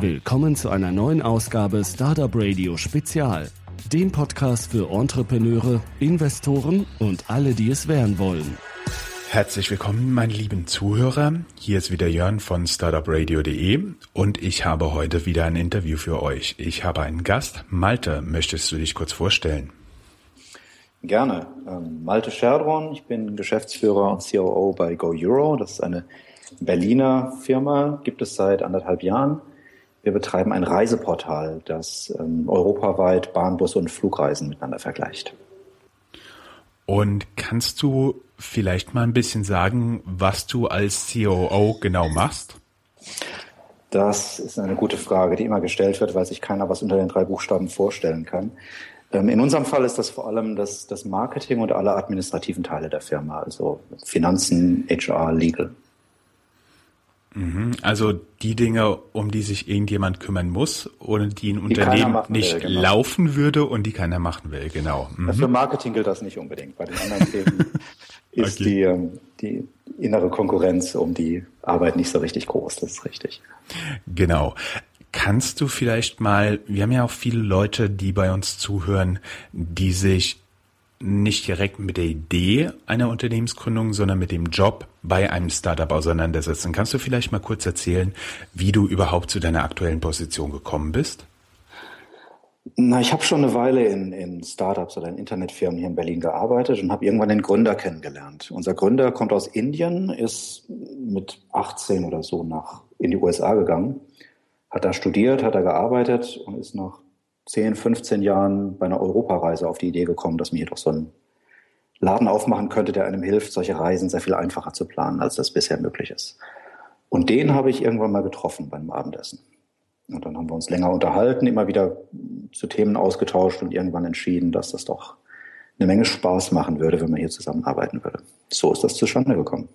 Willkommen zu einer neuen Ausgabe Startup Radio Spezial, dem Podcast für Entrepreneure, Investoren und alle, die es werden wollen. Herzlich willkommen, meine lieben Zuhörer. Hier ist wieder Jörn von startupradio.de und ich habe heute wieder ein Interview für euch. Ich habe einen Gast. Malte, möchtest du dich kurz vorstellen? Gerne. Ähm, Malte Scherdron, ich bin Geschäftsführer und COO bei Go Euro. Das ist eine Berliner Firma, gibt es seit anderthalb Jahren. Wir betreiben ein Reiseportal, das ähm, europaweit Bahnbus und Flugreisen miteinander vergleicht. Und kannst du vielleicht mal ein bisschen sagen, was du als COO genau machst? Das ist eine gute Frage, die immer gestellt wird, weil sich keiner was unter den drei Buchstaben vorstellen kann. Ähm, in unserem Fall ist das vor allem das, das Marketing und alle administrativen Teile der Firma, also Finanzen, HR, Legal. Mhm. Also die Dinge, um die sich irgendjemand kümmern muss oder die ein die Unternehmen nicht will, genau. laufen würde und die keiner machen will, genau. Mhm. Für Marketing gilt das nicht unbedingt. Bei den anderen Themen ist okay. die, ähm, die innere Konkurrenz um die Arbeit nicht so richtig groß, das ist richtig. Genau. Kannst du vielleicht mal, wir haben ja auch viele Leute, die bei uns zuhören, die sich nicht direkt mit der Idee einer Unternehmensgründung, sondern mit dem Job bei einem Startup auseinandersetzen. Kannst du vielleicht mal kurz erzählen, wie du überhaupt zu deiner aktuellen Position gekommen bist? Na, ich habe schon eine Weile in, in Startups oder in Internetfirmen hier in Berlin gearbeitet und habe irgendwann den Gründer kennengelernt. Unser Gründer kommt aus Indien, ist mit 18 oder so nach in die USA gegangen, hat da studiert, hat da gearbeitet und ist nach 10, 15 Jahren bei einer Europareise auf die Idee gekommen, dass man hier doch so einen Laden aufmachen könnte, der einem hilft, solche Reisen sehr viel einfacher zu planen, als das bisher möglich ist. Und den habe ich irgendwann mal getroffen beim Abendessen. Und dann haben wir uns länger unterhalten, immer wieder zu Themen ausgetauscht und irgendwann entschieden, dass das doch eine Menge Spaß machen würde, wenn man hier zusammenarbeiten würde. So ist das zustande gekommen.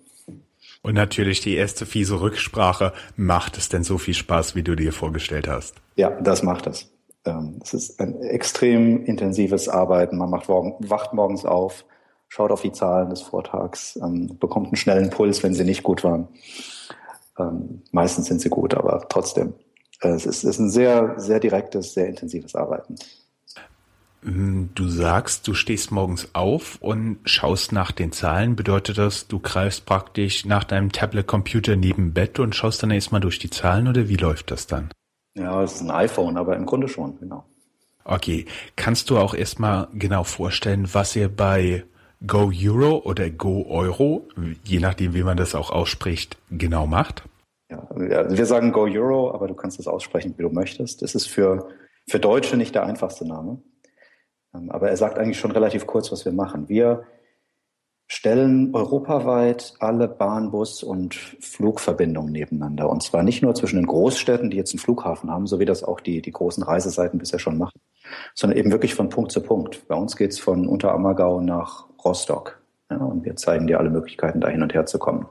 Und natürlich die erste fiese Rücksprache. Macht es denn so viel Spaß, wie du dir vorgestellt hast? Ja, das macht es. Ähm, es ist ein extrem intensives Arbeiten. Man macht morgen, wacht morgens auf, schaut auf die Zahlen des Vortags, ähm, bekommt einen schnellen Puls, wenn sie nicht gut waren. Ähm, meistens sind sie gut, aber trotzdem. Äh, es ist, ist ein sehr, sehr direktes, sehr intensives Arbeiten. Du sagst, du stehst morgens auf und schaust nach den Zahlen. Bedeutet das, du greifst praktisch nach deinem Tablet-Computer neben Bett und schaust dann erstmal durch die Zahlen oder wie läuft das dann? Ja, es ist ein iPhone, aber im Grunde schon, genau. Okay. Kannst du auch erstmal genau vorstellen, was ihr bei Go Euro oder Go Euro, je nachdem, wie man das auch ausspricht, genau macht? Ja, also wir sagen Go Euro, aber du kannst es aussprechen, wie du möchtest. Das ist für, für Deutsche nicht der einfachste Name. Ähm, aber er sagt eigentlich schon relativ kurz, was wir machen. Wir stellen europaweit alle Bahn-, Bus- und Flugverbindungen nebeneinander. Und zwar nicht nur zwischen den Großstädten, die jetzt einen Flughafen haben, so wie das auch die, die großen Reiseseiten bisher schon machen, sondern eben wirklich von Punkt zu Punkt. Bei uns geht's von Unterammergau nach Rostock. Ja, und wir zeigen dir alle Möglichkeiten, da hin und her zu kommen.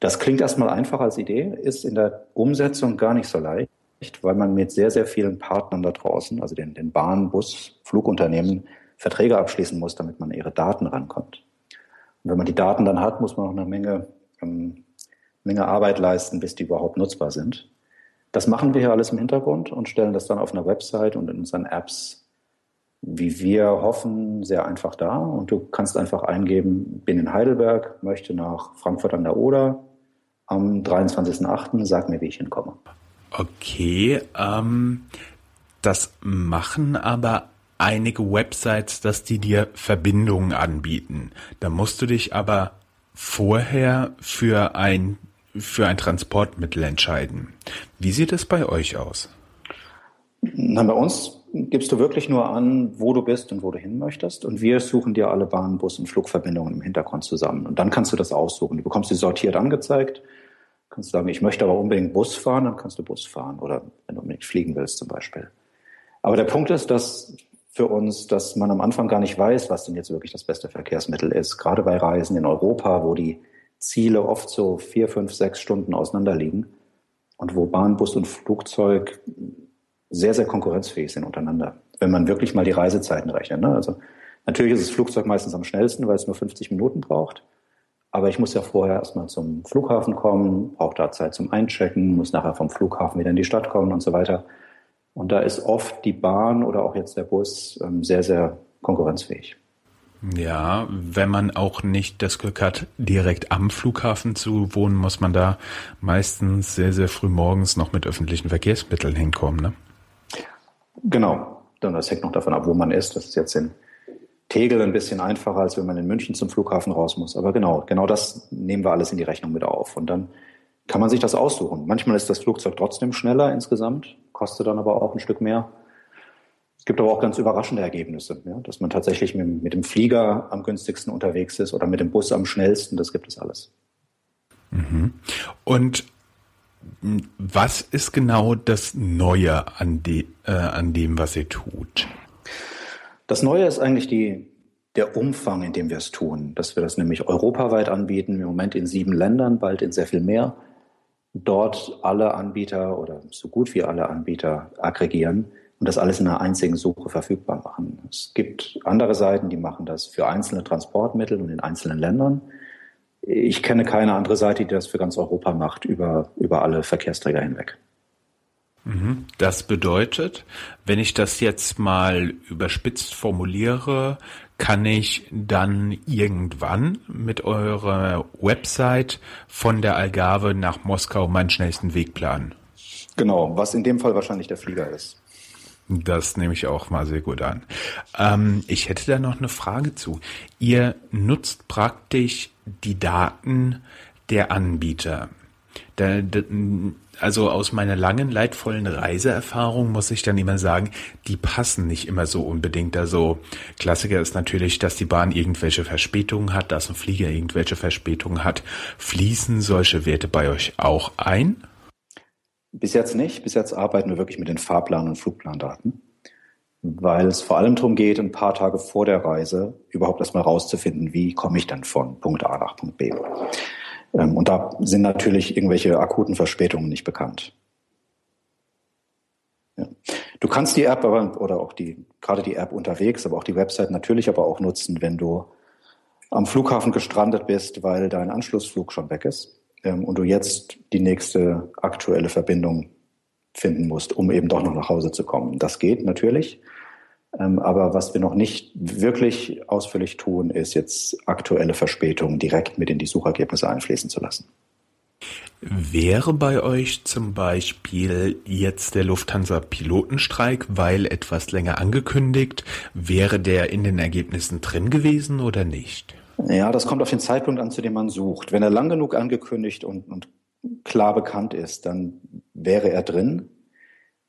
Das klingt erstmal einfach als Idee, ist in der Umsetzung gar nicht so leicht, weil man mit sehr, sehr vielen Partnern da draußen, also den, den Bahn-, Bus-, Flugunternehmen, Verträge abschließen muss, damit man ihre Daten rankommt. Und wenn man die Daten dann hat, muss man auch eine Menge, ähm, Menge Arbeit leisten, bis die überhaupt nutzbar sind. Das machen wir hier alles im Hintergrund und stellen das dann auf einer Website und in unseren Apps, wie wir hoffen, sehr einfach dar. Und du kannst einfach eingeben, bin in Heidelberg, möchte nach Frankfurt an der Oder am 23.08. Sag mir, wie ich hinkomme. Okay, ähm, das machen aber einige Websites, dass die dir Verbindungen anbieten. Da musst du dich aber vorher für ein, für ein Transportmittel entscheiden. Wie sieht es bei euch aus? Na, bei uns gibst du wirklich nur an, wo du bist und wo du hin möchtest. Und wir suchen dir alle Bahn-, Bus- und Flugverbindungen im Hintergrund zusammen. Und dann kannst du das aussuchen. Du bekommst sie sortiert angezeigt. Kannst sagen, ich möchte aber unbedingt Bus fahren, dann kannst du Bus fahren. Oder wenn du unbedingt fliegen willst zum Beispiel. Aber der Punkt ist, dass für uns, dass man am Anfang gar nicht weiß, was denn jetzt wirklich das beste Verkehrsmittel ist. Gerade bei Reisen in Europa, wo die Ziele oft so vier, fünf, sechs Stunden auseinander liegen und wo Bahn, Bus und Flugzeug sehr, sehr konkurrenzfähig sind untereinander. Wenn man wirklich mal die Reisezeiten rechnet. Ne? Also natürlich ist das Flugzeug meistens am schnellsten, weil es nur 50 Minuten braucht. aber ich muss ja vorher erstmal zum Flughafen kommen, brauche da Zeit zum Einchecken, muss nachher vom Flughafen wieder in die Stadt kommen und so weiter. Und da ist oft die Bahn oder auch jetzt der Bus ähm, sehr, sehr konkurrenzfähig. Ja, wenn man auch nicht das Glück hat, direkt am Flughafen zu wohnen, muss man da meistens sehr, sehr früh morgens noch mit öffentlichen Verkehrsmitteln hinkommen. Ne? Genau. Das hängt noch davon ab, wo man ist. Das ist jetzt in Tegel ein bisschen einfacher, als wenn man in München zum Flughafen raus muss. Aber genau, genau das nehmen wir alles in die Rechnung mit auf. Und dann kann man sich das aussuchen. Manchmal ist das Flugzeug trotzdem schneller insgesamt, kostet dann aber auch ein Stück mehr. Es gibt aber auch ganz überraschende Ergebnisse, ja, dass man tatsächlich mit, mit, dem Flieger am günstigsten unterwegs ist oder mit dem Bus am schnellsten. Das gibt es alles. Mhm. Und was ist genau das Neue an, die, äh, an dem, was ihr tut? Das Neue ist eigentlich die, der Umfang, in dem wir es tun, dass wir das nämlich europaweit anbieten, im Moment in sieben Ländern, bald in sehr viel mehr. Dort alle Anbieter oder so gut wie alle Anbieter aggregieren und das alles in einer einzigen Suche verfügbar machen. Es gibt andere Seiten, die machen das für einzelne Transportmittel und in einzelnen Ländern. Ich kenne keine andere Seite, die das für ganz Europa macht, über, über alle Verkehrsträger hinweg. Das bedeutet, wenn ich das jetzt mal überspitzt formuliere, kann ich dann irgendwann mit eurer Website von der Algarve nach Moskau meinen schnellsten Weg planen. Genau, was in dem Fall wahrscheinlich der Flieger ist. Das nehme ich auch mal sehr gut an. Ähm, ich hätte da noch eine Frage zu. Ihr nutzt praktisch die Daten der Anbieter. Da, da, also aus meiner langen, leidvollen Reiseerfahrung muss ich dann immer sagen, die passen nicht immer so unbedingt. Also Klassiker ist natürlich, dass die Bahn irgendwelche Verspätungen hat, dass ein Flieger irgendwelche Verspätungen hat. Fließen solche Werte bei euch auch ein? Bis jetzt nicht. Bis jetzt arbeiten wir wirklich mit den Fahrplan- und Flugplandaten, weil es vor allem darum geht, ein paar Tage vor der Reise überhaupt erstmal rauszufinden, wie komme ich dann von Punkt A nach Punkt B. Ähm, und da sind natürlich irgendwelche akuten Verspätungen nicht bekannt. Ja. Du kannst die App aber, oder auch die, gerade die App unterwegs, aber auch die Website natürlich aber auch nutzen, wenn du am Flughafen gestrandet bist, weil dein Anschlussflug schon weg ist ähm, und du jetzt die nächste aktuelle Verbindung finden musst, um eben doch noch nach Hause zu kommen. Das geht natürlich. Ähm, aber was wir noch nicht wirklich ausführlich tun, ist jetzt aktuelle Verspätungen direkt mit in die Suchergebnisse einfließen zu lassen. Wäre bei euch zum Beispiel jetzt der Lufthansa-Pilotenstreik, weil etwas länger angekündigt, wäre der in den Ergebnissen drin gewesen oder nicht? Ja, das kommt auf den Zeitpunkt an, zu dem man sucht. Wenn er lang genug angekündigt und, und klar bekannt ist, dann wäre er drin.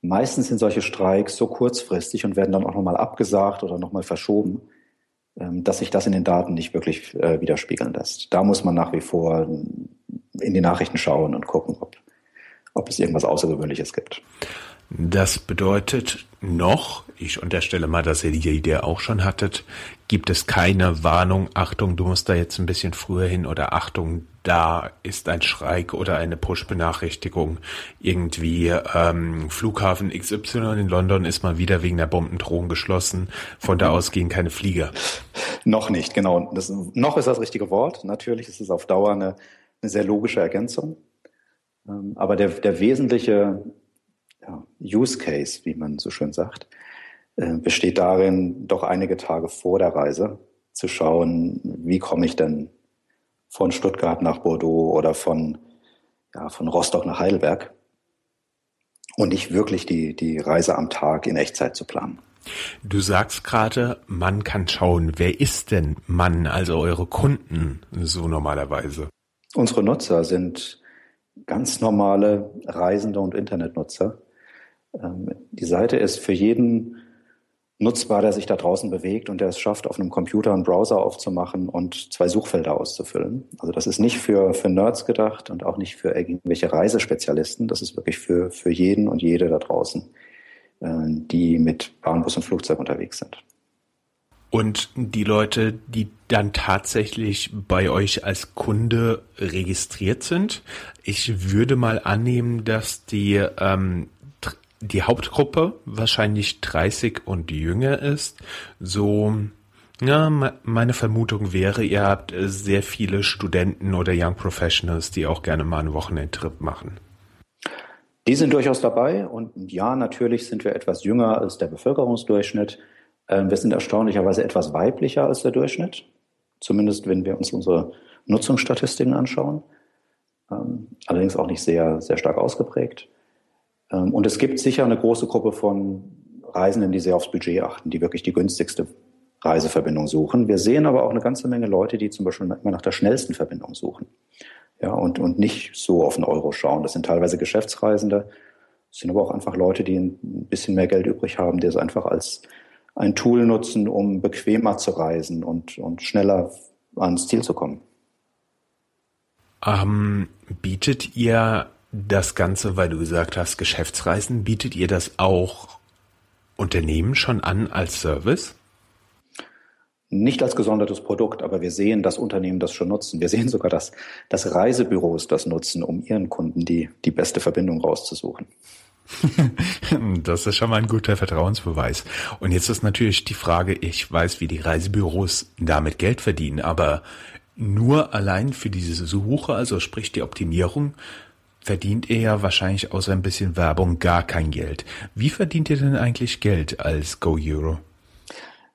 Meistens sind solche Streiks so kurzfristig und werden dann auch nochmal abgesagt oder nochmal verschoben, ähm, dass sich das in den Daten nicht wirklich äh, widerspiegeln lässt. Da muss man nach wie vor in die Nachrichten schauen und gucken, ob, ob es irgendwas Außergewöhnliches gibt. Das bedeutet noch, ich unterstelle mal, dass ihr die Idee auch schon hattet, gibt es keine Warnung, Achtung, du musst da jetzt ein bisschen früher hin oder Achtung, da ist ein Schreik oder eine Push-Benachrichtigung. Irgendwie ähm, Flughafen XY in London ist mal wieder wegen der Bombendrohung geschlossen. Von da aus gehen keine Flieger. Noch nicht, genau. Das, noch ist das richtige Wort. Natürlich ist es auf Dauer eine, eine sehr logische Ergänzung. Ähm, aber der, der wesentliche ja, Use Case, wie man so schön sagt, äh, besteht darin, doch einige Tage vor der Reise zu schauen, wie komme ich denn von Stuttgart nach Bordeaux oder von, ja, von Rostock nach Heidelberg und nicht wirklich die, die Reise am Tag in Echtzeit zu planen. Du sagst gerade, man kann schauen. Wer ist denn Mann, also eure Kunden, so normalerweise? Unsere Nutzer sind ganz normale Reisende und Internetnutzer. Ähm, die Seite ist für jeden nutzbar, der sich da draußen bewegt und der es schafft, auf einem Computer einen Browser aufzumachen und zwei Suchfelder auszufüllen. Also das ist nicht für, für Nerds gedacht und auch nicht für irgendwelche Reisespezialisten. Das ist wirklich für, für jeden und jede da draußen, äh, die mit Bahn, Bus und Flugzeug unterwegs sind. Und die Leute, die dann tatsächlich bei euch als Kunde registriert sind, ich würde mal annehmen, dass die ähm, die Hauptgruppe wahrscheinlich 30 und jünger ist, so Ja, meine Vermutung wäre, ihr habt äh, sehr viele Studenten oder Young Professionals, die auch gerne mal einen Wochenendtrip machen. Die sind durchaus dabei und ja, natürlich sind wir etwas jünger als der Bevölkerungsdurchschnitt. Ähm, wir sind erstaunlicherweise etwas weiblicher als der Durchschnitt, zumindest wenn wir uns unsere Nutzungsstatistiken anschauen. Ähm, allerdings auch nicht sehr, sehr stark ausgeprägt. Ähm, und es gibt sicher eine große Gruppe von Reisenden, die sehr aufs Budget achten, die wirklich die günstigste Reiseverbindung suchen. Wir sehen aber auch eine ganze Menge Leute, die zum Beispiel immer nach der schnellsten Verbindung suchen. Ja, und, und nicht so auf den Euro schauen. Das sind teilweise Geschäftsreisende, das sind aber auch einfach Leute, die ein bisschen mehr Geld übrig haben, die es einfach als ein Tool nutzen, um bequemer zu reisen und, und schneller ans Ziel zu kommen. Ähm, bietet ihr das Ganze, weil du gesagt hast, Geschäftsreisen, bietet ihr das auch Unternehmen schon an als Service? Nicht als gesondertes Produkt, aber wir sehen, dass Unternehmen das schon nutzen. Wir sehen sogar, dass, dass Reisebüros das nutzen, um ihren Kunden die, die beste Verbindung rauszusuchen. Das ist schon mal ein guter Vertrauensbeweis. Und jetzt ist natürlich die Frage, ich weiß, wie die Reisebüros damit Geld verdienen, aber nur allein für diese Suche, also sprich die Optimierung, verdient ihr ja wahrscheinlich außer ein bisschen Werbung gar kein Geld. Wie verdient ihr denn eigentlich Geld als Go Euro?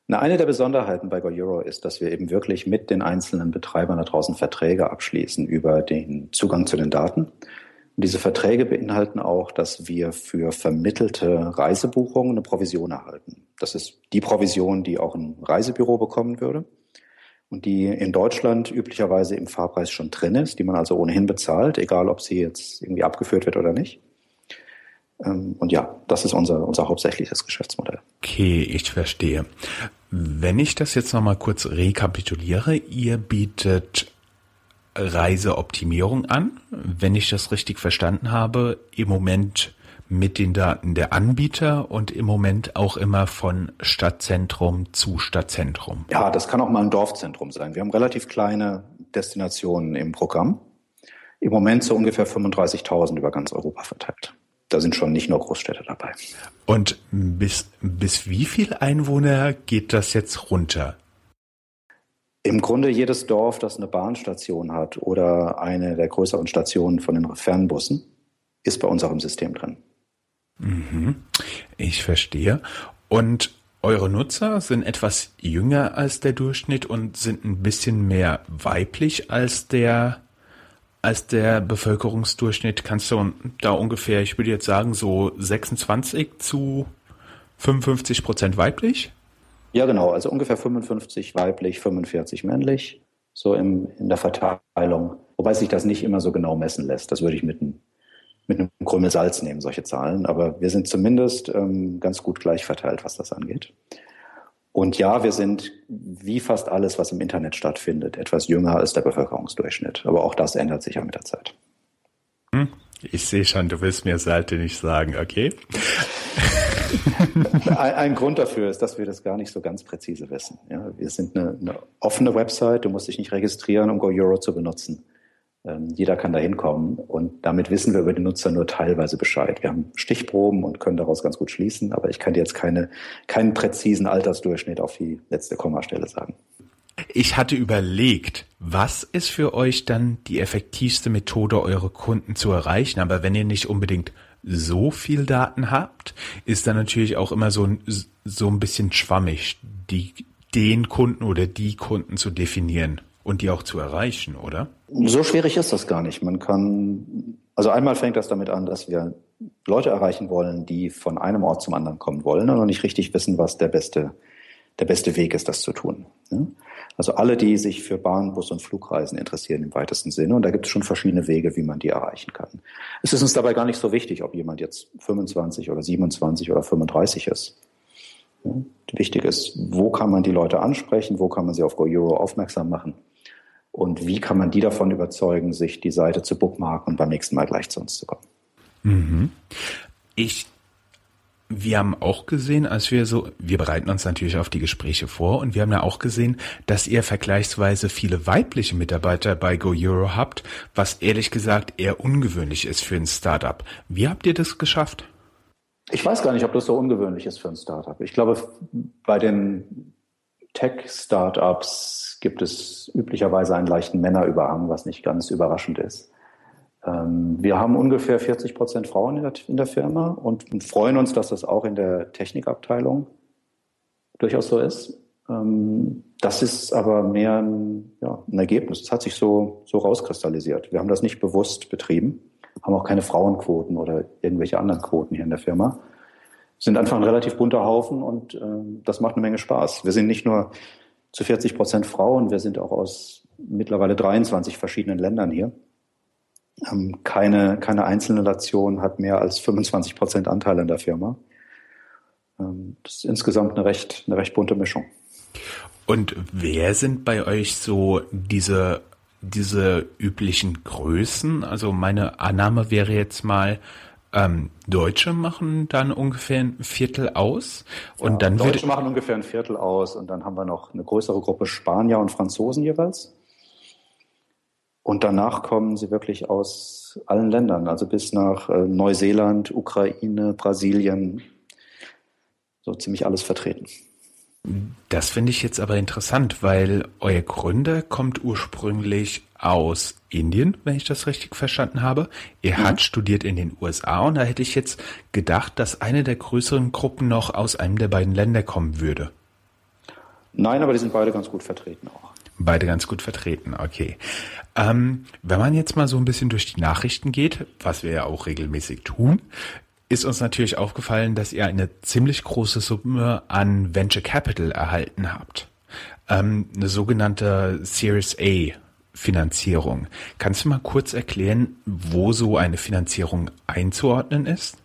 Na, eine der Besonderheiten bei Go Euro ist, dass wir eben wirklich mit den einzelnen Betreibern da draußen Verträge abschließen über den Zugang zu den Daten. Und diese Verträge beinhalten auch, dass wir für vermittelte Reisebuchungen eine Provision erhalten. Das ist die Provision, die auch ein Reisebüro bekommen würde und die in Deutschland üblicherweise im Fahrpreis schon drin ist, die man also ohnehin bezahlt, egal ob sie jetzt irgendwie abgeführt wird oder nicht. Ähm, und ja, das ist unser, unser hauptsächliches Geschäftsmodell. Okay, ich verstehe. Wenn ich das jetzt nochmal kurz rekapituliere, ihr bietet Reiseoptimierung an, wenn ich das richtig verstanden habe, im Moment mit den Daten der Anbieter und im Moment auch immer von Stadtzentrum zu Stadtzentrum. Ja, das kann auch mal ein Dorfzentrum sein. Wir haben relativ kleine Destinationen im Programm. Im Moment so ungefähr 35.000 über ganz Europa verteilt. Da sind schon nicht nur Großstädte dabei. Und bis, bis wie viel Einwohner geht das jetzt runter? Im Grunde jedes Dorf, das eine Bahnstation hat oder eine der größeren Stationen von den Fernbussen, ist bei unserem System drin. Mhm. Ich verstehe. Und eure Nutzer sind etwas jünger als der Durchschnitt und sind ein bisschen mehr weiblich als der als der Bevölkerungsdurchschnitt. Kannst du da ungefähr, ich würde jetzt sagen, so 26 zu 55 Prozent weiblich? Ja, genau. Also ungefähr 55 weiblich, 45 männlich, so im, in der Verteilung. Wobei sich das nicht immer so genau messen lässt. Das würde ich mit mit einem Krümel Salz nehmen, solche Zahlen. Aber wir sind zumindest ähm, ganz gut gleich verteilt, was das angeht. Und ja, wir sind wie fast alles, was im Internet stattfindet, etwas jünger als der Bevölkerungsdurchschnitt. Aber auch das ändert sich ja mit der Zeit. Hm, ich sehe schon, du willst mir Seite nicht sagen, okay? ein, ein, Grund dafür ist, dass wir das gar nicht so ganz präzise wissen. Ja, wir sind eine, eine offene Website, du musst dich nicht registrieren, um Go Euro zu benutzen. Ähm, jeder kann da hinkommen und damit wissen wir über den Nutzer nur teilweise Bescheid. Wir haben Stichproben und können daraus ganz gut schließen, aber ich kann dir jetzt keine, keinen präzisen Altersdurchschnitt auf die letzte Kommastelle sagen. Ich hatte überlegt, was ist für euch dann die effektivste Methode, eure Kunden zu erreichen? Aber wenn ihr nicht unbedingt so viel Daten habt, ist dann natürlich auch immer so ein, so ein bisschen schwammig, die, den Kunden oder die Kunden zu definieren und die auch zu erreichen, oder? So schwierig ist das gar nicht. Man kann, also einmal fängt das damit an, dass wir Leute erreichen wollen, die von einem Ort zum anderen kommen wollen und noch nicht richtig wissen, was der beste, der beste Weg ist, das zu tun. Also alle, die sich für Bahn, Bus und Flugreisen interessieren im weitesten Sinne. Und da gibt es schon verschiedene Wege, wie man die erreichen kann. Es ist uns dabei gar nicht so wichtig, ob jemand jetzt 25 oder 27 oder 35 ist. Wichtig ist, wo kann man die Leute ansprechen, wo kann man sie auf Go Euro aufmerksam machen und wie kann man die davon überzeugen, sich die Seite zu bookmarken und beim nächsten Mal gleich zu uns zu kommen. Mhm. Ich wir haben auch gesehen, als wir so, wir bereiten uns natürlich auf die Gespräche vor und wir haben ja auch gesehen, dass ihr vergleichsweise viele weibliche Mitarbeiter bei Go Euro habt, was ehrlich gesagt eher ungewöhnlich ist für ein Startup. Wie habt ihr das geschafft? Ich weiß gar nicht, ob das so ungewöhnlich ist für ein Startup. Ich glaube, bei den Tech-Startups gibt es üblicherweise einen leichten Männerüberhang, was nicht ganz überraschend ist. Ähm, wir haben ungefähr 40 Prozent Frauen in der, in der Firma und, freuen uns, dass das auch in der Technikabteilung durchaus so ist. Ähm, das ist aber mehr ein, ja, ein Ergebnis. Es hat sich so, so rauskristallisiert. Wir haben das nicht bewusst betrieben, haben auch keine Frauenquoten oder irgendwelche anderen Quoten hier in der Firma. Sind einfach ein relativ bunter Haufen und äh, das macht eine Menge Spaß. Wir sind nicht nur zu 40 Prozent Frauen, wir sind auch aus mittlerweile 23 verschiedenen Ländern hier. Ähm, keine, keine einzelne Nation hat mehr als 25 Prozent Anteil in der Firma. Ähm, das ist insgesamt eine recht, eine recht bunte Mischung. Und wer sind bei euch so diese, diese üblichen Größen? Also meine Annahme wäre jetzt mal, ähm, Deutsche machen dann ungefähr ein Viertel aus und ja, dann Deutsche machen ungefähr ein Viertel aus und dann haben wir noch eine größere Gruppe Spanier und Franzosen jeweils. Und danach kommen sie wirklich aus allen Ländern, also bis nach äh, Neuseeland, Ukraine, Brasilien, so ziemlich alles vertreten. Das finde ich jetzt aber interessant, weil euer Gründer kommt ursprünglich aus Indien, wenn ich das richtig verstanden habe. Er mhm. hat studiert in den USA und da hätte ich jetzt gedacht, dass eine der größeren Gruppen noch aus einem der beiden Länder kommen würde. Nein, aber die sind beide ganz gut vertreten auch. Beide ganz gut vertreten, okay. Ähm, wenn man jetzt mal so ein bisschen durch die Nachrichten geht, was wir ja auch regelmäßig tun, ist uns natürlich aufgefallen, dass ihr eine ziemlich große Summe an Venture Capital erhalten habt. Ähm, eine sogenannte Series A Finanzierung. Kannst du mal kurz erklären, wo so eine Finanzierung einzuordnen ist?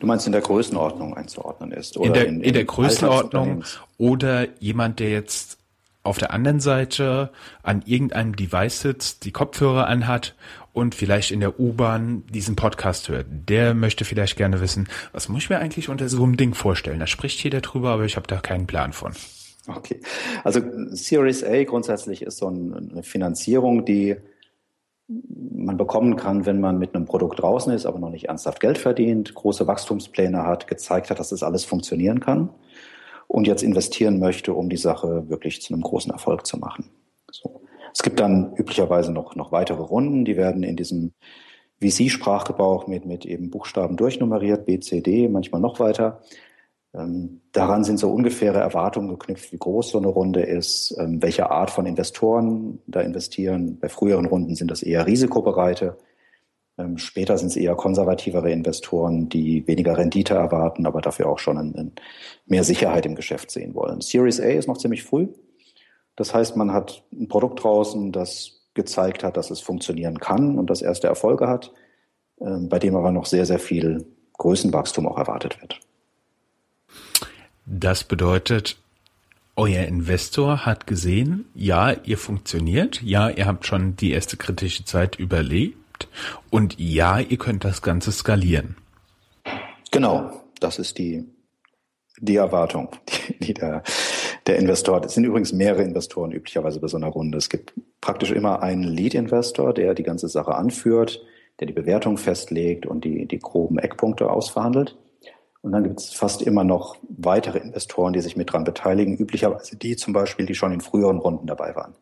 Du meinst in der Größenordnung einzuordnen ist? Oder in der, in, in, in der Größenordnung oder jemand, der jetzt auf der anderen Seite an irgendeinem Device sitzt, die Kopfhörer anhat und vielleicht in der U-Bahn diesen Podcast hört, der möchte vielleicht gerne wissen, was muss ich mir eigentlich unter so einem Ding vorstellen? Da spricht jeder drüber, aber ich habe da keinen Plan von. Okay, also Series A grundsätzlich ist so eine Finanzierung, die man bekommen kann, wenn man mit einem Produkt draußen ist, aber noch nicht ernsthaft Geld verdient, große Wachstumspläne hat, gezeigt hat, dass das alles funktionieren kann und jetzt investieren möchte, um die Sache wirklich zu einem großen Erfolg zu machen. So. Es gibt dann üblicherweise noch, noch weitere Runden, die werden in diesem VC-Sprachgebrauch mit, mit eben Buchstaben durchnummeriert, B, C, D, manchmal noch weiter. Ähm, daran sind so ungefähre Erwartungen geknüpft, wie groß so eine Runde ist, ähm, welche Art von Investoren da investieren. Bei früheren Runden sind das eher risikobereite. Ähm, später sind es eher konservativere Investoren, die weniger Rendite erwarten, aber dafür auch schon mehr Sicherheit im Geschäft sehen wollen. Series A ist noch ziemlich früh. Das heißt, man hat ein Produkt draußen, das gezeigt hat, dass es funktionieren kann und das erste Erfolge hat, bei dem aber noch sehr, sehr viel Größenwachstum auch erwartet wird. Das bedeutet, euer Investor hat gesehen, ja, ihr funktioniert, ja, ihr habt schon die erste kritische Zeit überlebt und ja, ihr könnt das Ganze skalieren. Genau, das ist die, die Erwartung, die, die der der Investor, es sind übrigens mehrere Investoren üblicherweise bei so einer Runde. Es gibt praktisch immer einen Lead-Investor, der die ganze Sache anführt, der die Bewertung festlegt und die, die groben Eckpunkte ausverhandelt. Und dann gibt es fast immer noch weitere Investoren, die sich mit dran beteiligen, üblicherweise die zum Beispiel, die schon in früheren Runden dabei waren.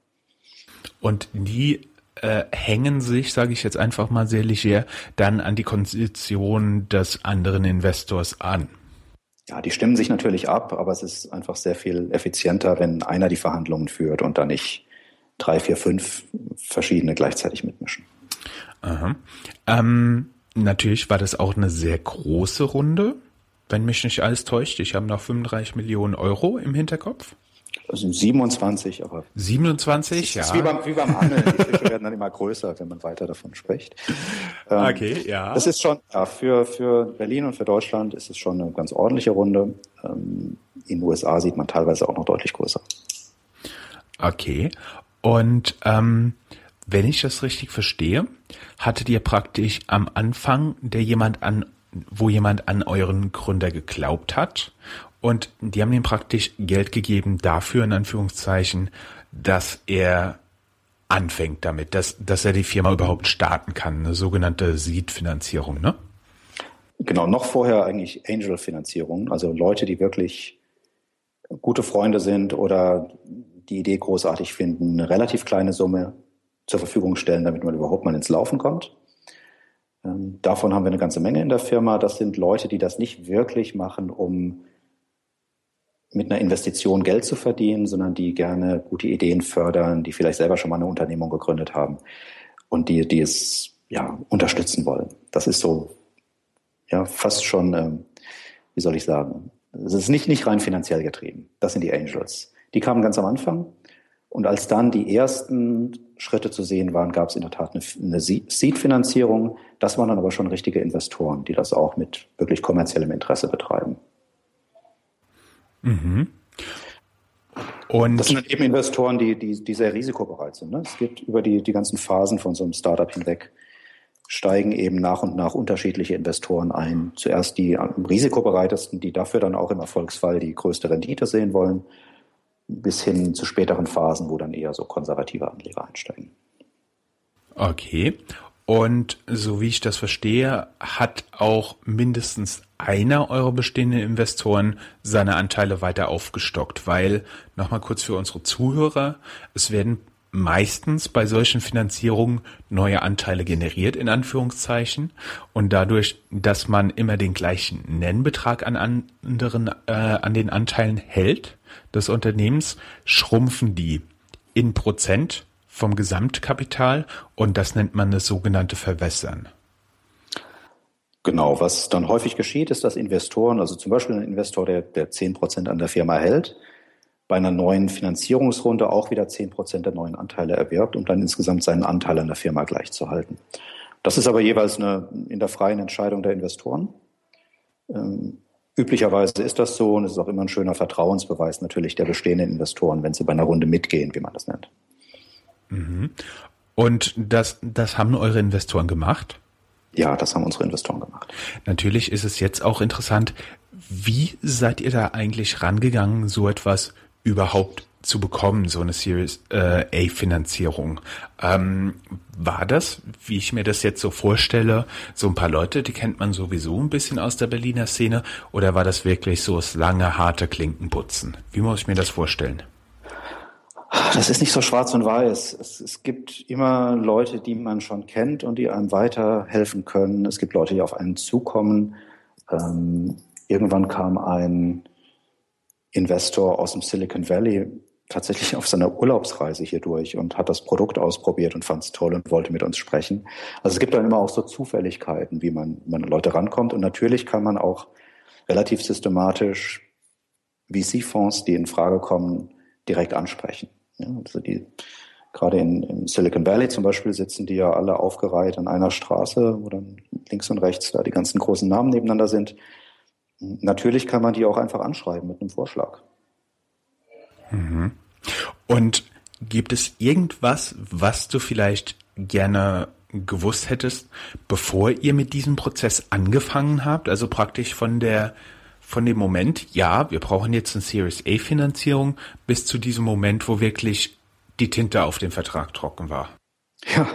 Und die äh, hängen sich, sage ich jetzt einfach mal sehr leger, dann an die Kondition des anderen Investors an. Ja, die stimmen sich natürlich ab, aber es ist einfach sehr viel effizienter, wenn einer die Verhandlungen führt und dann nicht drei, vier, fünf verschiedene gleichzeitig mitmischen. Aha. Ähm, natürlich war das auch eine sehr große Runde, wenn mich nicht alles täuscht. Ich habe noch 35 Millionen Euro im Hinterkopf. Also 27, aber. 27, ja. Ist wie beim, wie beim Angeln. Die Fische werden dann immer größer, wenn man weiter davon spricht. Ähm, okay, ja. Das ist schon, ja, für, für Berlin und für Deutschland ist es schon eine ganz ordentliche Runde. Ähm, in den USA sieht man teilweise auch noch deutlich größer. Okay. Und, ähm, wenn ich das richtig verstehe, hattet ihr praktisch am Anfang, der jemand an, wo jemand an euren Gründer geglaubt hat und die haben ihm praktisch Geld gegeben dafür, in Anführungszeichen, dass er anfängt damit, dass, dass er die Firma überhaupt starten kann, eine sogenannte Seed-Finanzierung, ne? Genau, noch vorher eigentlich Angel-Finanzierung, also Leute, die wirklich gute Freunde sind oder die Idee großartig finden, eine relativ kleine Summe zur Verfügung stellen, damit man überhaupt mal ins Laufen kommt. Ähm, davon haben wir eine ganze Menge in der Firma. Das sind Leute, die das nicht wirklich machen, um mit einer Investition Geld zu verdienen, sondern die gerne gute Ideen fördern, die vielleicht selber schon mal eine Unternehmung gegründet haben und die, die es ja unterstützen wollen. Das ist so ja fast schon, ähm, wie soll ich sagen, es ist nicht, nicht rein finanziell getrieben. Das sind die Angels. Die kamen ganz am Anfang. Und als dann die ersten Schritte zu sehen waren, gab es in der Tat eine, eine Seed-Finanzierung. Das waren dann aber schon richtige Investoren, die das auch mit wirklich kommerziellem Interesse betreiben. Mhm. Und das sind dann eben Investoren, die, die, die sehr risikobereit sind. Ne? Es geht über die, die ganzen Phasen von so einem Startup hinweg, steigen eben nach und nach unterschiedliche Investoren ein. Zuerst die am risikobereitesten, die dafür dann auch im Erfolgsfall die größte Rendite sehen wollen bis hin zu späteren Phasen, wo dann eher so konservative Anleger einsteigen. Okay. Und so wie ich das verstehe, hat auch mindestens einer eurer bestehenden Investoren seine Anteile weiter aufgestockt, weil, nochmal kurz für unsere Zuhörer, es werden meistens bei solchen Finanzierungen neue Anteile generiert, in Anführungszeichen. Und dadurch, dass man immer den gleichen Nennbetrag an anderen, äh, an den Anteilen hält des Unternehmens, schrumpfen die in Prozent vom Gesamtkapital und das nennt man das sogenannte Verwässern. Genau, was dann häufig geschieht, ist, dass Investoren, also zum Beispiel ein Investor, der, der 10 Prozent an der Firma hält, bei einer neuen Finanzierungsrunde auch wieder zehn Prozent der neuen Anteile erwirbt, um dann insgesamt seinen Anteil an der Firma gleichzuhalten. Das ist aber jeweils eine in der freien Entscheidung der Investoren. Ähm, üblicherweise ist das so und es ist auch immer ein schöner Vertrauensbeweis natürlich der bestehenden Investoren, wenn sie bei einer Runde mitgehen, wie man das nennt. Mhm. Und das, das haben eure Investoren gemacht? Ja, das haben unsere Investoren gemacht. Natürlich ist es jetzt auch interessant, wie seid ihr da eigentlich rangegangen, so etwas überhaupt zu bekommen, so eine Series äh, A-Finanzierung. Ähm, war das, wie ich mir das jetzt so vorstelle, so ein paar Leute, die kennt man sowieso ein bisschen aus der Berliner Szene, oder war das wirklich so das lange, harte Klinkenputzen? Wie muss ich mir das vorstellen? Das ist nicht so schwarz und weiß. Es, es gibt immer Leute, die man schon kennt und die einem weiterhelfen können. Es gibt Leute, die auf einen zukommen. Ähm, irgendwann kam ein Investor aus dem Silicon Valley tatsächlich auf seiner Urlaubsreise hier durch und hat das Produkt ausprobiert und fand es toll und wollte mit uns sprechen. Also es gibt dann immer auch so Zufälligkeiten, wie man, man an Leute rankommt. Und natürlich kann man auch relativ systematisch VC-Fonds, die in Frage kommen, direkt ansprechen. Ja, also die, gerade in, in Silicon Valley zum Beispiel sitzen die ja alle aufgereiht an einer Straße, wo dann links und rechts da die ganzen großen Namen nebeneinander sind. Natürlich kann man die auch einfach anschreiben mit einem Vorschlag. Mhm. Und gibt es irgendwas, was du vielleicht gerne gewusst hättest, bevor ihr mit diesem Prozess angefangen habt? Also praktisch von der von dem Moment, ja, wir brauchen jetzt eine Series A Finanzierung, bis zu diesem Moment, wo wirklich die Tinte auf dem Vertrag trocken war. Ja,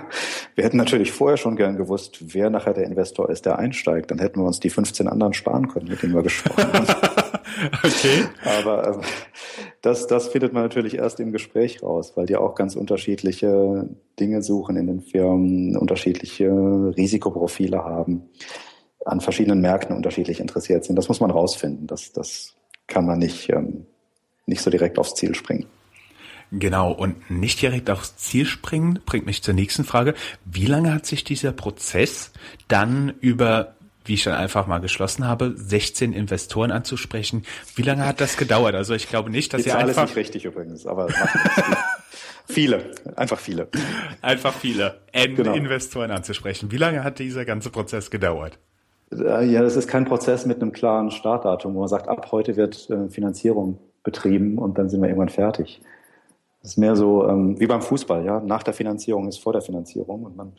wir hätten natürlich vorher schon gern gewusst, wer nachher der Investor ist, der einsteigt. Dann hätten wir uns die 15 anderen sparen können, mit denen wir gesprochen haben. okay. Aber ähm, das, das findet man natürlich erst im Gespräch raus, weil die auch ganz unterschiedliche Dinge suchen in den Firmen, unterschiedliche Risikoprofile haben, an verschiedenen Märkten unterschiedlich interessiert sind. Das muss man rausfinden. Das, das kann man nicht, ähm, nicht so direkt aufs Ziel springen. Genau, und nicht direkt aufs Ziel springen, bringt mich zur nächsten Frage. Wie lange hat sich dieser Prozess dann über, wie ich dann einfach mal geschlossen habe, 16 Investoren anzusprechen, wie lange hat das gedauert? Also ich glaube nicht, dass Die ihr Zahl einfach... ist nicht richtig übrigens, aber viele, einfach viele. Einfach viele genau. Investoren anzusprechen. Wie lange hat dieser ganze Prozess gedauert? Äh, ja, das ist kein Prozess mit einem klaren Startdatum, wo man sagt, ab heute wird äh, Finanzierung betrieben und dann sind wir irgendwann fertig. Das ist mehr so ähm, wie beim Fußball, ja. Nach der Finanzierung ist vor der Finanzierung und man,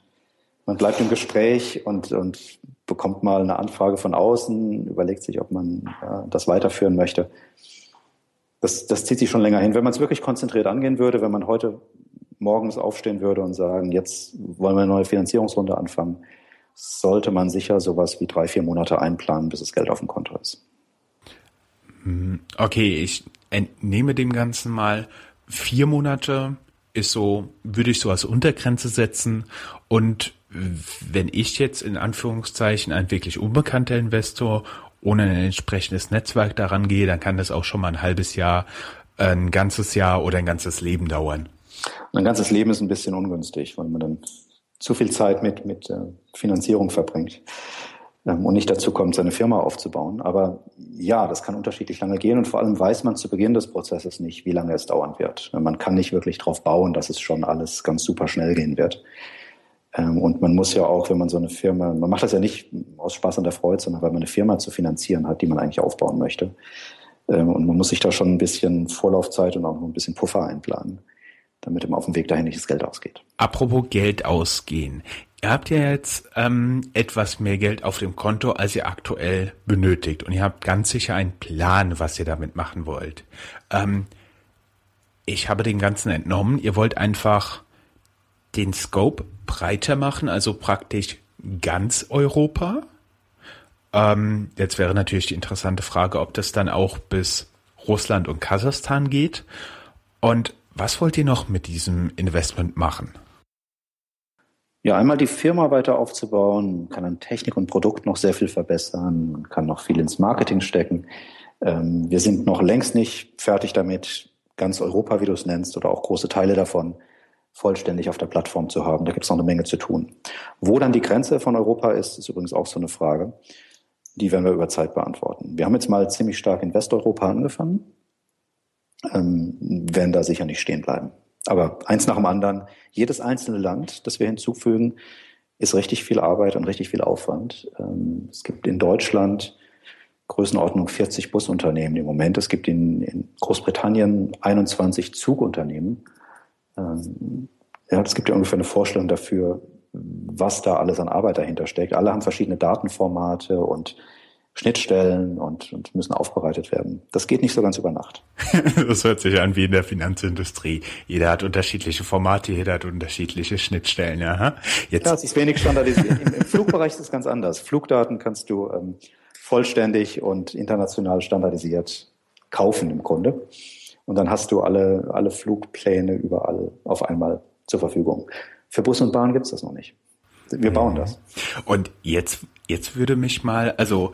man bleibt im Gespräch und, und bekommt mal eine Anfrage von außen, überlegt sich, ob man ja, das weiterführen möchte. Das, das zieht sich schon länger hin. Wenn man es wirklich konzentriert angehen würde, wenn man heute morgens aufstehen würde und sagen, jetzt wollen wir eine neue Finanzierungsrunde anfangen, sollte man sicher sowas wie drei, vier Monate einplanen, bis das Geld auf dem Konto ist. Hm, okay, ich entnehme dem Ganzen mal vier Monate ist so, würde ich so als Untergrenze setzen. Und wenn ich jetzt in Anführungszeichen ein wirklich unbekannter Investor ohne ein entsprechendes Netzwerk daran gehe, dann kann das auch schon mal ein halbes Jahr, ein ganzes Jahr oder ein ganzes Leben dauern. Ein ganzes Leben ist ein bisschen ungünstig, weil man dann zu viel Zeit mit, mit äh, Finanzierung verbringt und nicht dazu kommt, seine Firma aufzubauen. Aber ja, das kann unterschiedlich lange gehen und vor allem weiß man zu Beginn des Prozesses nicht, wie lange es dauern wird. Man kann nicht wirklich darauf bauen, dass es schon alles ganz super schnell gehen wird. Ähm, und man muss ja auch, wenn man so eine Firma, man macht das ja nicht aus Spaß und der Freude, sondern weil man eine Firma zu finanzieren hat, die man eigentlich aufbauen möchte. Ähm, und man muss sich da schon ein bisschen Vorlaufzeit und auch noch ein bisschen Puffer einplanen, damit immer auf dem Weg dahin nicht das Geld ausgeht. Apropos Geld ausgehen. Ihr habt ja jetzt ähm, etwas mehr Geld auf dem Konto, als ihr aktuell benötigt. Und ihr habt ganz sicher einen Plan, was ihr damit machen wollt. Ähm, ich habe den Ganzen entnommen. Ihr wollt einfach den Scope breiter machen, also praktisch ganz Europa. Ähm, jetzt wäre natürlich die interessante Frage, ob das dann auch bis Russland und Kasachstan geht. Und was wollt ihr noch mit diesem Investment machen? Ja, einmal die Firma weiter aufzubauen, kann an Technik und Produkt noch sehr viel verbessern, kann noch viel ins Marketing stecken. Ähm, wir sind noch längst nicht fertig damit, ganz Europa, wie du es nennst, oder auch große Teile davon vollständig auf der Plattform zu haben. Da gibt es noch eine Menge zu tun. Wo dann die Grenze von Europa ist, ist übrigens auch so eine Frage. Die werden wir über Zeit beantworten. Wir haben jetzt mal ziemlich stark in Westeuropa angefangen, ähm, werden da sicher nicht stehen bleiben. Aber eins nach dem anderen, jedes einzelne Land, das wir hinzufügen, ist richtig viel Arbeit und richtig viel Aufwand. Ähm, es gibt in Deutschland Größenordnung 40 Busunternehmen im Moment. Es gibt in, in Großbritannien 21 Zugunternehmen. Ähm, ja, es gibt ja ungefähr eine Vorstellung dafür, was da alles an Arbeit dahinter steckt. Alle haben verschiedene Datenformate und Schnittstellen und, und müssen aufbereitet werden. Das geht nicht so ganz über Nacht. das hört sich an wie in der Finanzindustrie. Jeder hat unterschiedliche Formate, jeder hat unterschiedliche Schnittstellen. Ja, Jetzt. ja es ist wenig standardisiert. Im, Im, Flugbereich ist es ganz anders. Flugdaten kannst du ähm, vollständig und international standardisiert kaufen im Grunde. Und dann hast du alle, alle Flugpläne überall auf einmal zur Verfügung. Für Bus und Bahn gibt es das noch nicht. Wir bauen das. Und jetzt, jetzt würde mich mal, also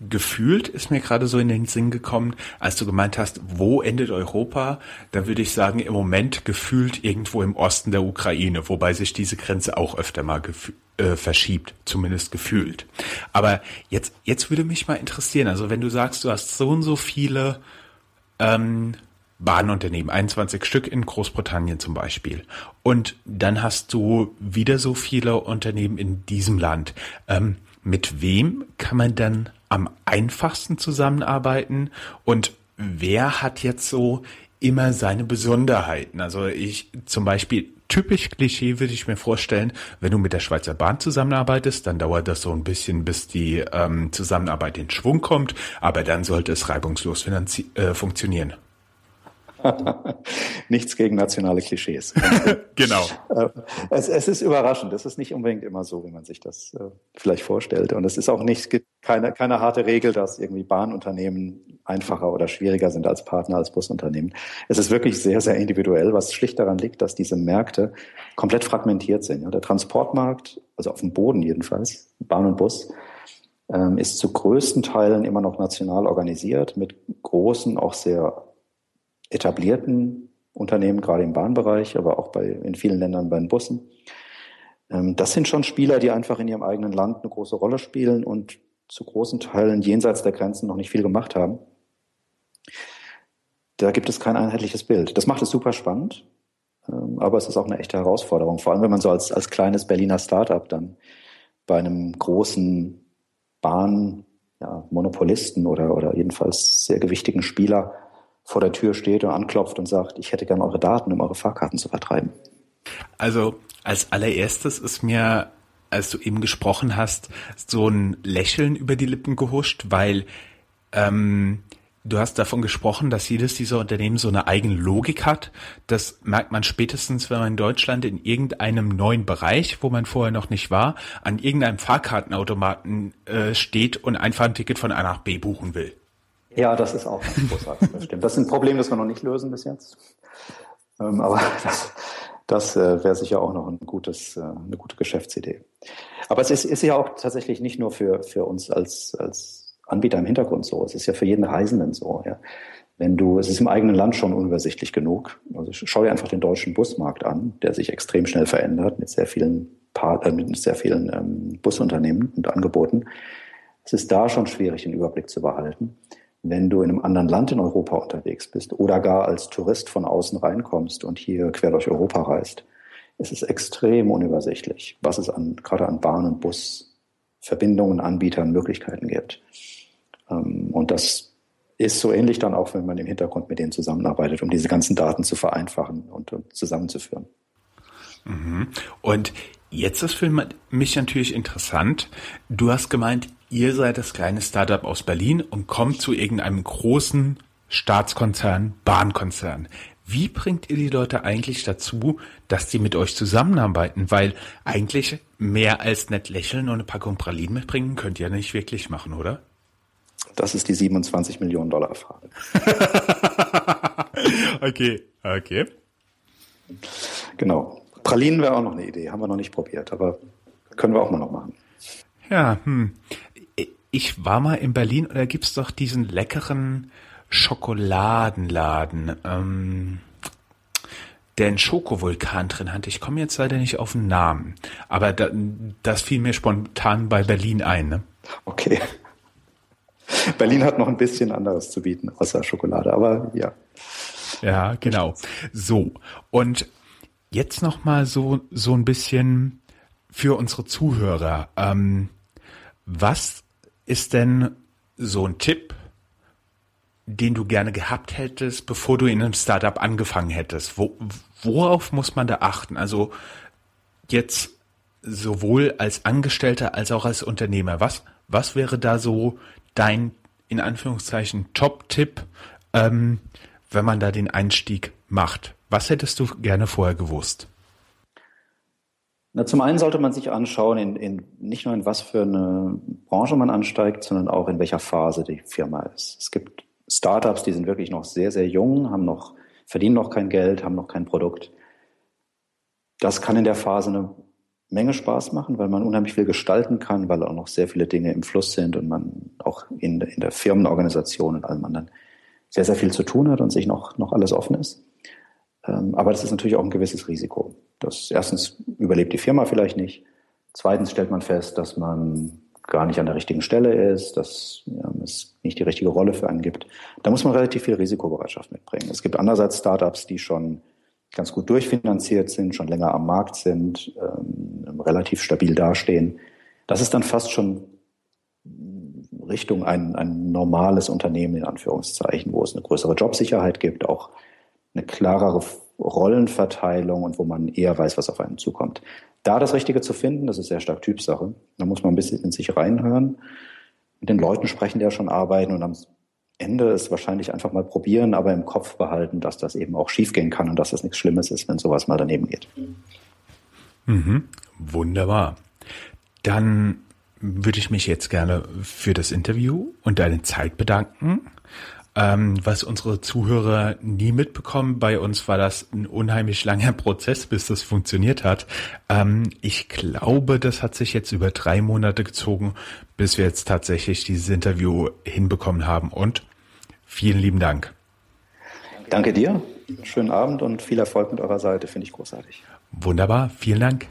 gefühlt ist mir gerade so in den Sinn gekommen, als du gemeint hast, wo endet Europa? Da würde ich sagen, im Moment gefühlt irgendwo im Osten der Ukraine, wobei sich diese Grenze auch öfter mal äh, verschiebt, zumindest gefühlt. Aber jetzt, jetzt würde mich mal interessieren, also wenn du sagst, du hast so und so viele ähm, Bahnunternehmen, 21 Stück in Großbritannien zum Beispiel. Und dann hast du wieder so viele Unternehmen in diesem Land. Ähm, mit wem kann man dann am einfachsten zusammenarbeiten und wer hat jetzt so immer seine Besonderheiten? Also ich zum Beispiel typisch Klischee würde ich mir vorstellen, wenn du mit der Schweizer Bahn zusammenarbeitest, dann dauert das so ein bisschen, bis die ähm, Zusammenarbeit in Schwung kommt, aber dann sollte es reibungslos äh, funktionieren. Nichts gegen nationale Klischees. genau. Äh, es, es, ist überraschend. Es ist nicht unbedingt immer so, wie man sich das äh, vielleicht vorstellt. Und es ist auch nicht keine, keine harte Regel, dass irgendwie Bahnunternehmen einfacher oder schwieriger sind als Partner als Busunternehmen. Es ist wirklich sehr, sehr individuell, was schlicht daran liegt, dass diese Märkte komplett fragmentiert sind. Ja, der Transportmarkt, also auf dem Boden jedenfalls, Bahn und Bus, ähm, ist zu größten Teilen immer noch national organisiert mit großen, auch sehr etablierten Unternehmen, gerade im Bahnbereich, aber auch bei, in vielen Ländern bei den Bussen. Ähm, das sind schon Spieler, die einfach in ihrem eigenen Land eine große Rolle spielen und zu großen Teilen jenseits der Grenzen noch nicht viel gemacht haben. Da gibt es kein einheitliches Bild. Das macht es super spannend, ähm, aber es ist auch eine echte Herausforderung, vor allem wenn man so als, als kleines Berliner Startup dann bei einem großen Bahnmonopolisten ja, oder, oder jedenfalls sehr gewichtigen Spieler vor der Tür steht und anklopft und sagt, ich hätte gerne eure Daten, um eure Fahrkarten zu vertreiben. Also als allererstes ist mir, als du eben gesprochen hast, so ein Lächeln über die Lippen gehuscht, weil ähm, du hast davon gesprochen, dass jedes dieser Unternehmen so eine eigene Logik hat. Das merkt man spätestens, wenn man in Deutschland in irgendeinem neuen Bereich, wo man vorher noch nicht war, an irgendeinem Fahrkartenautomaten äh, steht und einfach ein Ticket von A nach B buchen will. Ja, das ist auch ein großartig, das stimmt. Das ist ein Problem, das wir noch nicht lösen bis jetzt. Ähm, aber das, das äh, wäre sicher auch noch ein gutes, äh, eine gute Geschäftsidee. Aber es ist, ist ja auch tatsächlich nicht nur für, für uns als, als Anbieter im Hintergrund so. Es ist ja für jeden Reisenden so. Ja. Wenn du, es ist im eigenen Land schon unübersichtlich genug. Also schau dir einfach den deutschen Busmarkt an, der sich extrem schnell verändert mit sehr vielen Part, äh, mit sehr vielen ähm, Busunternehmen und Angeboten. Es ist da schon schwierig, den Überblick zu behalten wenn du in einem anderen Land in Europa unterwegs bist oder gar als Tourist von außen reinkommst und hier quer durch Europa reist, ist es extrem unübersichtlich, was es an, gerade an Bahn- und Busverbindungen, Anbietern, Möglichkeiten gibt. Ähm, und das ist so ähnlich dann auch, wenn man im Hintergrund mit denen zusammenarbeitet, um diese ganzen Daten zu vereinfachen und zusammenzuführen. Mhm. Und jetzt ist für mich natürlich interessant. Du hast gemeint, ihr seid das kleine Startup aus Berlin und kommt zu irgendeinem großen Staatskonzern, Bahnkonzern. Wie bringt ihr die Leute eigentlich dazu, dass die mit euch zusammenarbeiten? Weil eigentlich mehr als nett lächeln und eine Packung Pralinen mitbringen könnt ihr nicht wirklich machen, oder? Das ist die 27 Millionen Dollar Frage. okay, okay. Genau. Pralinen wäre auch noch eine Idee, haben wir noch nicht probiert, aber können wir auch mal noch machen. Ja, hm. Ich war mal in Berlin und da gibt's doch diesen leckeren Schokoladenladen, ähm, der einen Schokovulkan drin hat. Ich komme jetzt leider nicht auf den Namen, aber da, das fiel mir spontan bei Berlin ein. Ne? Okay. Berlin hat noch ein bisschen anderes zu bieten, außer Schokolade, aber ja. Ja, genau. So. Und jetzt noch mal so, so ein bisschen für unsere Zuhörer. Ähm, was ist denn so ein Tipp, den du gerne gehabt hättest, bevor du in einem Startup angefangen hättest? Wo, worauf muss man da achten? Also jetzt sowohl als Angestellter als auch als Unternehmer. Was, was wäre da so dein, in Anführungszeichen, Top-Tipp, ähm, wenn man da den Einstieg macht? Was hättest du gerne vorher gewusst? Na, zum einen sollte man sich anschauen, in, in, nicht nur in was für eine Branche man ansteigt, sondern auch in welcher Phase die Firma ist. Es gibt Startups, die sind wirklich noch sehr, sehr jung, haben noch, verdienen noch kein Geld, haben noch kein Produkt. Das kann in der Phase eine Menge Spaß machen, weil man unheimlich viel gestalten kann, weil auch noch sehr viele Dinge im Fluss sind und man auch in, in der Firmenorganisation und allem anderen sehr, sehr viel zu tun hat und sich noch, noch alles offen ist. Ähm, aber das ist natürlich auch ein gewisses Risiko. Das erstens überlebt die Firma vielleicht nicht. Zweitens stellt man fest, dass man gar nicht an der richtigen Stelle ist, dass ja, es nicht die richtige Rolle für einen gibt. Da muss man relativ viel Risikobereitschaft mitbringen. Es gibt andererseits Startups, die schon ganz gut durchfinanziert sind, schon länger am Markt sind, ähm, relativ stabil dastehen. Das ist dann fast schon Richtung ein, ein normales Unternehmen in Anführungszeichen, wo es eine größere Jobsicherheit gibt, auch eine klarere Rollenverteilung und wo man eher weiß, was auf einen zukommt. Da das Richtige zu finden, das ist sehr stark Typsache. Da muss man ein bisschen in sich reinhören, mit den Leuten sprechen, die ja schon arbeiten und am Ende ist wahrscheinlich einfach mal probieren, aber im Kopf behalten, dass das eben auch schiefgehen kann und dass das nichts Schlimmes ist, wenn sowas mal daneben geht. Mhm. Wunderbar. Dann würde ich mich jetzt gerne für das Interview und deine Zeit bedanken. Ähm, was unsere Zuhörer nie mitbekommen, bei uns war das ein unheimlich langer Prozess, bis das funktioniert hat. Ähm, ich glaube, das hat sich jetzt über drei Monate gezogen, bis wir jetzt tatsächlich dieses Interview hinbekommen haben. Und vielen lieben Dank. Danke dir. Schönen Abend und viel Erfolg mit eurer Seite. Finde ich großartig. Wunderbar. Vielen Dank.